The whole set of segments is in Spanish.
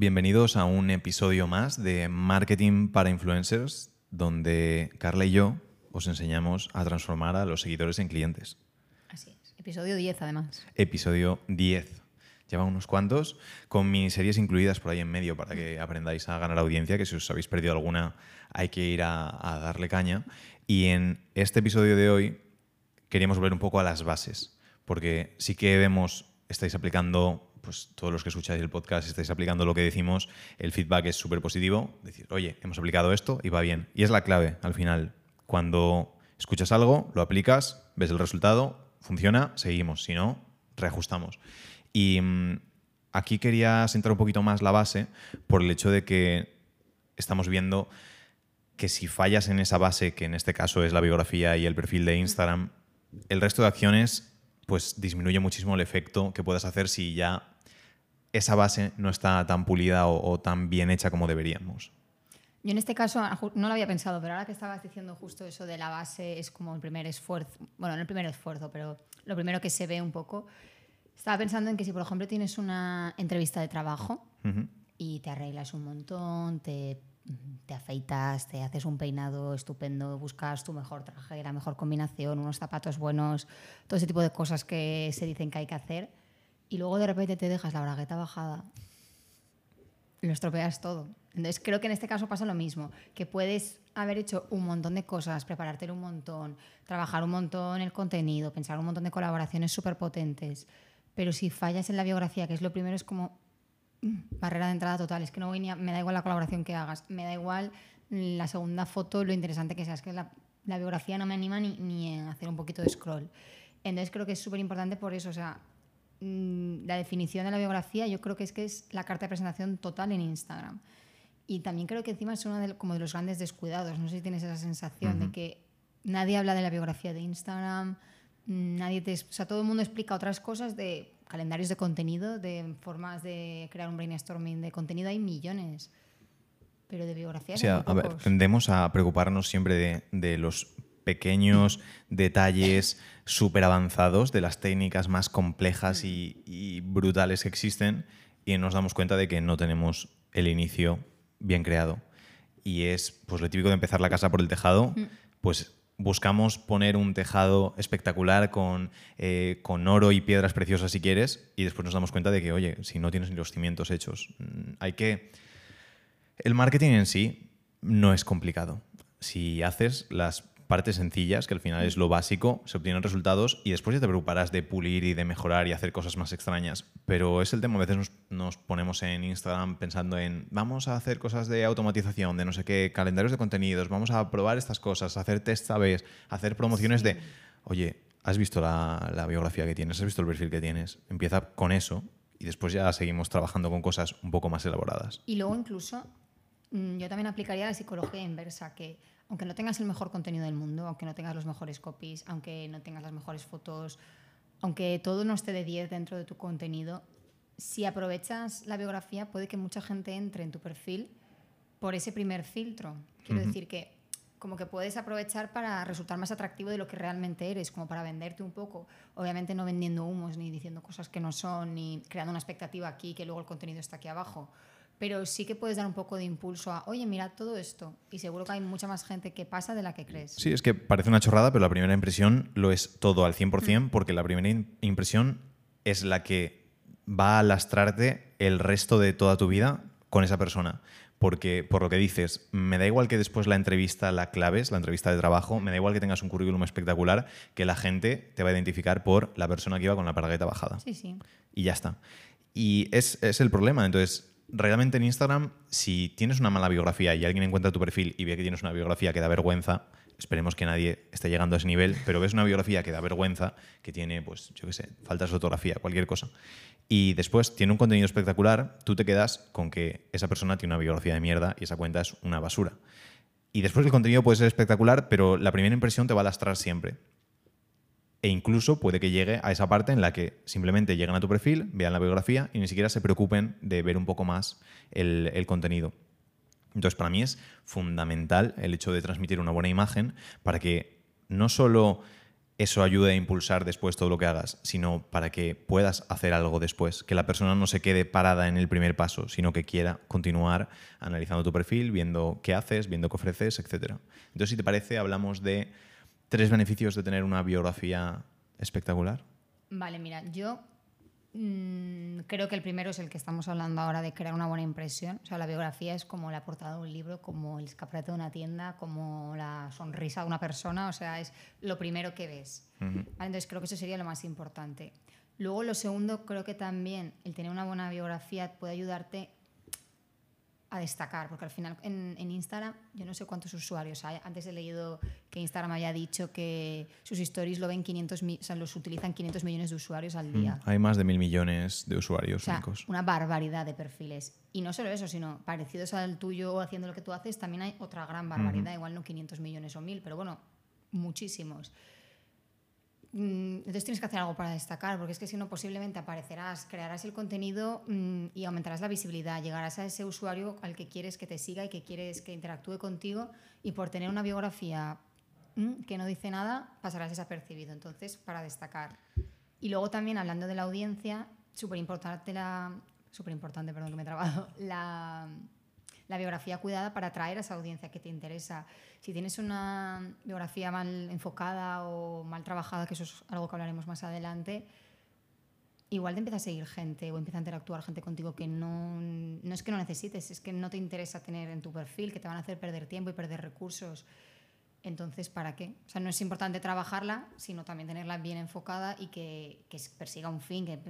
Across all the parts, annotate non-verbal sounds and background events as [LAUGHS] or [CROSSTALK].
Bienvenidos a un episodio más de Marketing para Influencers, donde Carla y yo os enseñamos a transformar a los seguidores en clientes. Así es. Episodio 10, además. Episodio 10. Lleva unos cuantos, con miniseries incluidas por ahí en medio para que aprendáis a ganar audiencia, que si os habéis perdido alguna hay que ir a, a darle caña. Y en este episodio de hoy queríamos volver un poco a las bases, porque sí que vemos, estáis aplicando pues todos los que escucháis el podcast estáis aplicando lo que decimos, el feedback es súper positivo, decir, oye, hemos aplicado esto y va bien. Y es la clave al final. Cuando escuchas algo, lo aplicas, ves el resultado, funciona, seguimos. Si no, reajustamos. Y mm, aquí quería sentar un poquito más la base por el hecho de que estamos viendo que si fallas en esa base, que en este caso es la biografía y el perfil de Instagram, el resto de acciones pues disminuye muchísimo el efecto que puedas hacer si ya esa base no está tan pulida o, o tan bien hecha como deberíamos. Yo en este caso no lo había pensado, pero ahora que estabas diciendo justo eso de la base es como el primer esfuerzo, bueno, no el primer esfuerzo, pero lo primero que se ve un poco. Estaba pensando en que si, por ejemplo, tienes una entrevista de trabajo y te arreglas un montón, te, te afeitas, te haces un peinado estupendo, buscas tu mejor traje, la mejor combinación, unos zapatos buenos, todo ese tipo de cosas que se dicen que hay que hacer, y luego de repente te dejas la bragueta bajada, lo estropeas todo. Entonces creo que en este caso pasa lo mismo, que puedes haber hecho un montón de cosas, preparártelo un montón, trabajar un montón el contenido, pensar un montón de colaboraciones súper potentes, pero si fallas en la biografía, que es lo primero, es como mm, barrera de entrada total, es que no voy ni a- me da igual la colaboración que hagas, me da igual la segunda foto, lo interesante que sea, es que la, la biografía no me anima ni, ni a hacer un poquito de scroll. Entonces creo que es súper importante por eso, o sea, mm, la definición de la biografía yo creo que es que es la carta de presentación total en Instagram. Y también creo que encima es uno de, como de los grandes descuidados. No sé si tienes esa sensación de que nadie habla de la biografía de Instagram, mm, nadie te, o sea, todo el mundo explica otras cosas de calendarios de contenido, de formas de crear un brainstorming de contenido, hay millones. Pero de biografía O sea, a ver, tendemos a preocuparnos siempre de, de los pequeños detalles súper avanzados, de las técnicas más complejas y, y brutales que existen, y nos damos cuenta de que no tenemos el inicio bien creado. Y es pues lo típico de empezar la casa por el tejado, pues buscamos poner un tejado espectacular con, eh, con oro y piedras preciosas si quieres, y después nos damos cuenta de que, oye, si no tienes ni los cimientos hechos, mm, hay que el marketing en sí no es complicado. Si haces las partes sencillas, que al final es lo básico, se obtienen resultados y después ya te preocuparás de pulir y de mejorar y hacer cosas más extrañas. Pero es el tema, a veces nos, nos ponemos en Instagram pensando en vamos a hacer cosas de automatización, de no sé qué, calendarios de contenidos, vamos a probar estas cosas, hacer test a hacer promociones de, oye, ¿has visto la, la biografía que tienes? ¿Has visto el perfil que tienes? Empieza con eso y después ya seguimos trabajando con cosas un poco más elaboradas. Y luego incluso mm, yo también aplicaría la psicología inversa, que aunque no tengas el mejor contenido del mundo, aunque no tengas los mejores copies, aunque no tengas las mejores fotos, aunque todo no esté de 10 dentro de tu contenido, si aprovechas la biografía puede que mucha gente entre en tu perfil por ese primer filtro. Quiero decir que como que puedes aprovechar para resultar más atractivo de lo que realmente eres, como para venderte un poco. Obviamente no vendiendo humos, ni diciendo cosas que no son, ni creando una expectativa aquí que luego el contenido está aquí abajo. Pero sí que puedes dar un poco de impulso a, oye, mira todo esto. Y seguro que hay mucha más gente que pasa de la que crees. Sí, es que parece una chorrada, pero la primera impresión lo es todo al 100%, porque la primera impresión es la que va a lastrarte el resto de toda tu vida con esa persona. Porque, por lo que dices, me da igual que después la entrevista la claves, la entrevista de trabajo, me da igual que tengas un currículum espectacular, que la gente te va a identificar por la persona que iba con la paragueta bajada Sí, sí. y ya está. Y es, es el problema. Entonces, realmente en Instagram, si tienes una mala biografía y alguien encuentra tu perfil y ve que tienes una biografía que da vergüenza, esperemos que nadie esté llegando a ese nivel, pero ves una biografía que da vergüenza, que tiene, pues, yo qué sé, faltas de ortografía, cualquier cosa, y después tiene un contenido espectacular, tú te quedas con que esa persona tiene una biografía de mierda y esa cuenta es una basura. Y después el contenido puede ser espectacular, pero la primera impresión te va a lastrar siempre. E incluso puede que llegue a esa parte en la que simplemente llegan a tu perfil, vean la biografía y ni siquiera se preocupen de ver un poco más el, el contenido. Entonces, para mí es fundamental el hecho de transmitir una buena imagen para que no solo eso ayude a impulsar después todo lo que hagas, sino para que puedas hacer algo después, que la persona no se quede parada en el primer paso, sino que quiera continuar analizando tu perfil, viendo qué haces, viendo qué ofreces, etc. Entonces, si te parece, hablamos de tres beneficios de tener una biografía espectacular. Vale, mira, yo Mm, creo que el primero es el que estamos hablando ahora de crear una buena impresión. O sea, la biografía es como la portada de un libro, como el escaparate de una tienda, como la sonrisa de una persona. O sea, es lo primero que ves. Entonces, creo que eso sería lo más importante. Luego, lo segundo, creo que también el tener una buena biografía puede ayudarte a destacar, porque al final en, Instagram, yo no sé cuántos usuarios hay. Antes he leído que Instagram haya dicho que sus stories lo ven 500, o sea, los utilizan 500 millones de usuarios al día. Mm, hay más de mil millones de usuarios o únicos. Una barbaridad de perfiles. Y no solo eso, sino parecidos al tuyo o haciendo lo que tú haces, también hay otra gran barbaridad, igual no 500 millones o mil, pero bueno, muchísimos. Mm, entonces tienes que hacer algo para destacar, porque es que si no, posiblemente aparecerás, crearás el contenido mm, y aumentarás la visibilidad, llegarás a ese usuario al que quieres que te siga y que quieres que interactúe contigo y por tener una biografía mm, que no dice nada, pasarás desapercibido. Entonces, para destacar. Y luego también, hablando de la audiencia, súper importante, la, super importante, perdón que me he trabado, [LAUGHS] la la biografía cuidada para atraer a esa audiencia que te interesa. Si tienes una biografía mal enfocada o mal trabajada, que eso es algo que hablaremos más adelante, igual te empieza a seguir gente o empieza a interactuar gente contigo que no, no es que no necesites, es que no te interesa tener en tu perfil, que te van a hacer perder tiempo y perder recursos. Entonces, ¿para qué? O sea, no es importante trabajarla, sino también tenerla bien enfocada y que, que persiga un fin, que,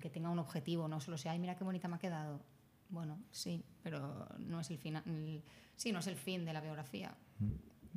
que, tenga un objetivo, no solo sea, ay, mira qué bonita me ha quedado. Bueno, sí, pero no es el final. Sí, no es el fin de la biografía.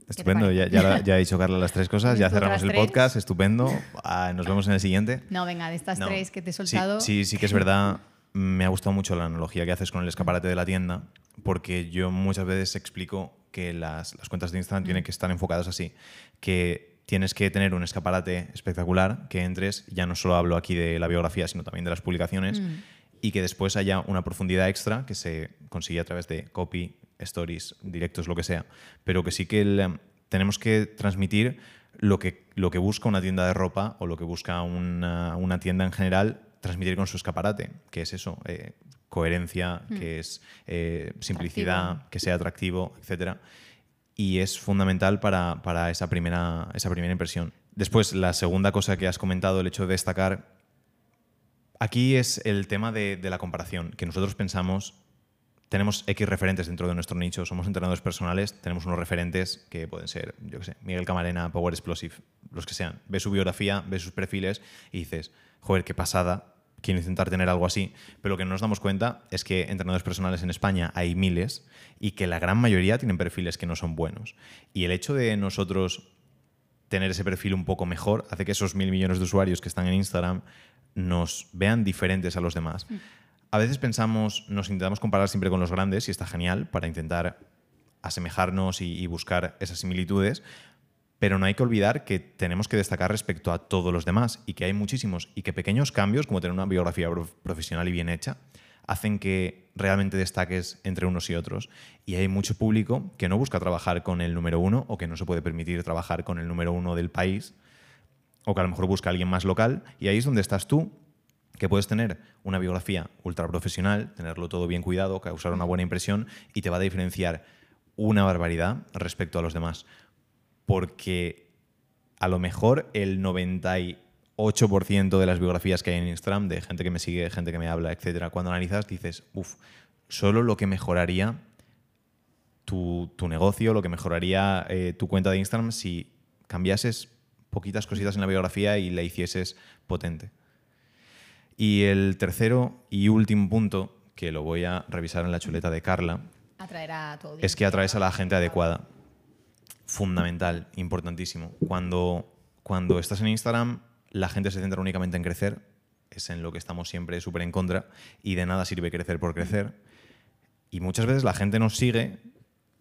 Estupendo, ya, ya, ha dicho Carla las tres [LAUGHS] cosas, ya cerramos el podcast, estupendo. Ah, nos vemos en el siguiente. No, venga, de estas tres que te he soltado. Sí, sí, sí que es verdad. Me ha gustado mucho la analogía que haces con el escaparate de la tienda, porque yo muchas veces explico que las, las cuentas de Instagram tienen que estar enfocadas así, que tienes que tener un escaparate espectacular, que entres, ya no solo hablo aquí de la biografía, sino también de las publicaciones, mm y que después haya una profundidad extra que se consigue a través de copy, stories, directos, lo que sea, pero que sí que tenemos que transmitir lo que, lo que busca una tienda de ropa o lo que busca una, una tienda en general, transmitir con su escaparate, que es eso, eh, coherencia, hmm. que es eh, simplicidad, que sea atractivo, etc. Y es fundamental para, para esa, primera, esa primera impresión. Después, la segunda cosa que has comentado, el hecho de destacar Aquí es el tema de, la comparación, que nosotros pensamos, tenemos X referentes dentro de nuestro nicho, somos entrenadores personales, tenemos unos referentes que pueden ser, yo qué sé, Miguel Camarena, Power Explosive, los que sean. Ves su biografía, ves sus perfiles y dices, joder, qué pasada, quiero intentar tener algo así. Pero lo que no nos damos cuenta es que entrenadores personales en España hay miles y que la gran mayoría tienen perfiles que no son buenos. Y el hecho de nosotros tener ese perfil un poco mejor hace que esos mil millones de usuarios que están en Instagram nos vean diferentes a los demás. Mm. A veces pensamos, nos intentamos comparar siempre con los grandes y está genial para intentar asemejarnos y, buscar esas similitudes, pero no hay que olvidar que tenemos que destacar respecto a todos los demás y que hay muchísimos y que pequeños cambios, como tener una biografía profesional y bien hecha, hacen que realmente destaques entre unos y otros. Y hay mucho público que no busca trabajar con el número uno o que no se puede permitir trabajar con el número uno del país o que a lo mejor busca a alguien más local, y ahí es donde estás tú, que puedes tener una biografía ultra profesional, tenerlo todo bien cuidado, causar una buena impresión y te va a diferenciar una barbaridad respecto a los demás. Porque a lo mejor el 98% de las biografías que hay en Instagram, de gente que me sigue, gente que me habla, etcétera, cuando analizas dices, uff, solo lo que mejoraría tu, negocio, lo que mejoraría eh, tu cuenta de Instagram si cambiases poquitas cositas en la biografía y la hicieses potente. Y el tercero y último punto, que lo voy a revisar en la chuleta de Carla, es que atraes a la gente adecuada. Fundamental, importantísimo. Cuando, cuando estás en Instagram, la gente se centra únicamente en crecer, es en lo que estamos siempre súper en contra, y de nada sirve crecer por crecer. Y muchas veces la gente nos sigue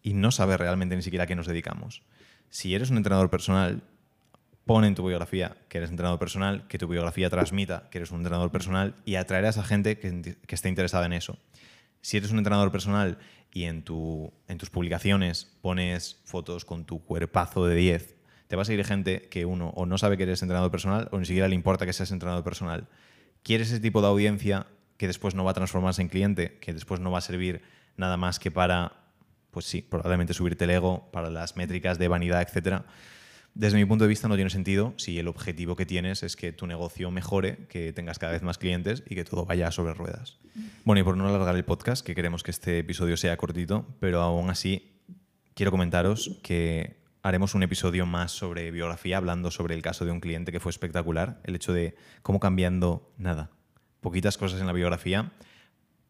y no sabe realmente ni siquiera a qué nos dedicamos. Si eres un entrenador personal, pon en tu biografía que eres entrenador personal, que tu biografía transmita que eres un entrenador personal y atraer a gente que, esté interesada en eso. Si eres un entrenador personal y en tus publicaciones pones fotos con tu cuerpazo de 10, te va a seguir gente que uno o no sabe que eres entrenador personal o ni siquiera le importa que seas entrenador personal. ¿Quieres ese tipo de audiencia que después no va a transformarse en cliente, que después no va a servir nada más que para, pues sí, probablemente subirte el ego, para las métricas de vanidad, etcétera? Desde mi punto de vista no tiene sentido si el objetivo que tienes es que tu negocio mejore, que tengas cada vez más clientes y que todo vaya sobre ruedas. Bueno, y por no alargar el podcast, que queremos que este episodio sea cortito, pero aún así quiero comentaros que haremos un episodio más sobre biografía, hablando sobre el caso de un cliente que fue espectacular, el hecho de cómo cambiando nada, poquitas cosas en la biografía,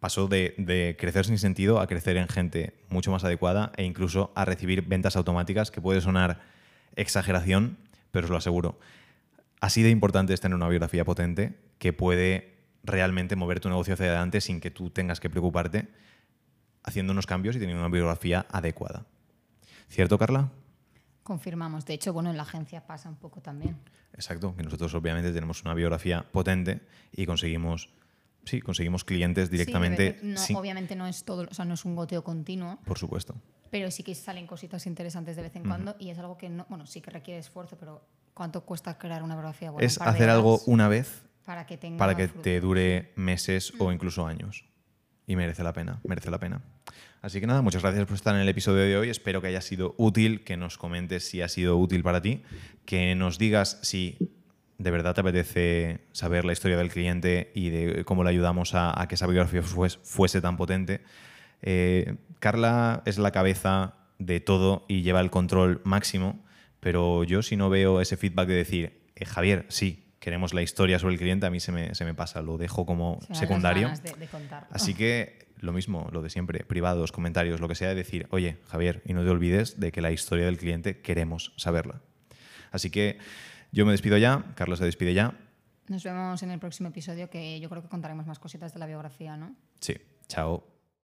pasó de, de, crecer sin sentido a crecer en gente mucho más adecuada e incluso a recibir ventas automáticas, que puede sonar exageración, pero os lo aseguro. Así de importante es tener una biografía potente que puede realmente mover tu negocio hacia adelante sin que tú tengas que preocuparte haciendo unos cambios y teniendo una biografía adecuada. ¿Cierto, Carla? Confirmamos. De hecho, bueno, en la agencia pasa un poco también. Exacto, que nosotros obviamente tenemos una biografía potente y conseguimos, sí, conseguimos clientes directamente. Sí, no, sin- Obviamente no es todo, o sea, no es un goteo continuo, Por supuesto. Pero sí que salen cositas interesantes de vez en cuando y es algo que no, bueno, sí que requiere esfuerzo, pero ¿cuánto cuesta crear una biografía? Bueno, es un hacer algo una vez para que tenga para que fruto. te dure meses o incluso años. Y merece la pena, merece la pena. Así que nada, muchas gracias por estar en el episodio de hoy. Espero que haya sido útil, que nos comentes si ha sido útil para ti, que nos digas si de verdad te apetece saber la historia del cliente y de cómo le ayudamos a, a que esa biografía fuese, fuese tan potente. Eh, Carla es la cabeza de todo y lleva el control máximo, pero yo si no veo ese feedback de decir, eh, Javier, sí, queremos la historia sobre el cliente, a mí se me, se me pasa, lo dejo como Se secundario. de- de. Así [LAUGHS] que lo mismo, lo de siempre, privados, comentarios, lo que sea, decir, oye, Javier, y no te olvides de que la historia del cliente queremos saberla. Así que yo me despido ya, Carlos se despide ya. Nos vemos en el próximo episodio que yo creo que contaremos más cositas de la biografía, ¿no? Sí, chao.